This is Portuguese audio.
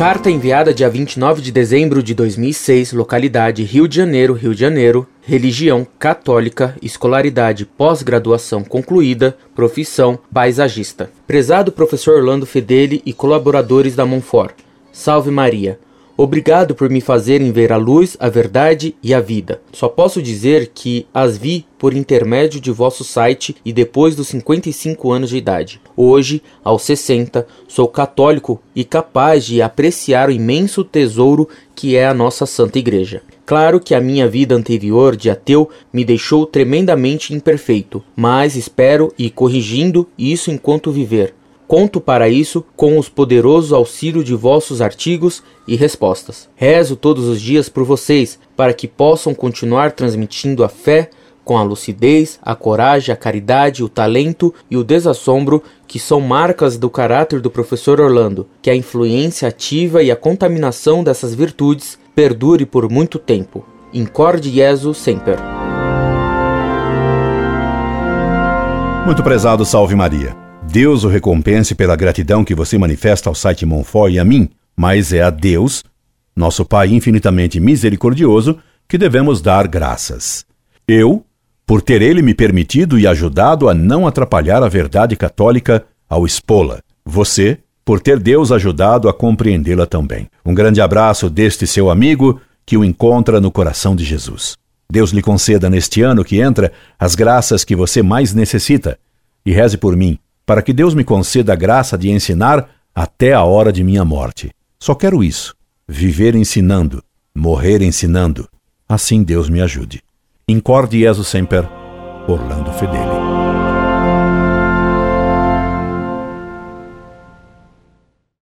Carta enviada dia 29 de dezembro de 2006, localidade Rio de Janeiro, Rio de Janeiro. Religião católica, escolaridade pós-graduação concluída, profissão paisagista. Prezado professor Orlando Fedeli e colaboradores da Monfort. Salve Maria. Obrigado por me fazerem ver a luz, a verdade e a vida. Só posso dizer que as vi por intermédio de vosso site e depois dos 55 anos de idade. Hoje, aos 60, sou católico e capaz de apreciar o imenso tesouro que é a nossa Santa Igreja. Claro que a minha vida anterior de ateu me deixou tremendamente imperfeito, mas espero ir corrigindo isso enquanto viver. Conto para isso com os poderosos auxílio de vossos artigos e respostas. Rezo todos os dias por vocês, para que possam continuar transmitindo a fé com a lucidez, a coragem, a caridade, o talento e o desassombro que são marcas do caráter do professor Orlando, que a influência ativa e a contaminação dessas virtudes perdure por muito tempo. Incorde Jesus semper. Muito prezado, salve Maria. Deus o recompense pela gratidão que você manifesta ao site Monfort e a mim, mas é a Deus, nosso Pai infinitamente misericordioso, que devemos dar graças. Eu, por ter ele me permitido e ajudado a não atrapalhar a verdade católica ao expô-la. Você, por ter Deus ajudado a compreendê-la também. Um grande abraço deste seu amigo que o encontra no coração de Jesus. Deus lhe conceda neste ano que entra as graças que você mais necessita e reze por mim para que Deus me conceda a graça de ensinar até a hora de minha morte. Só quero isso: viver ensinando, morrer ensinando. Assim Deus me ajude. Incorde Jesus Semper, Orlando Fedeli.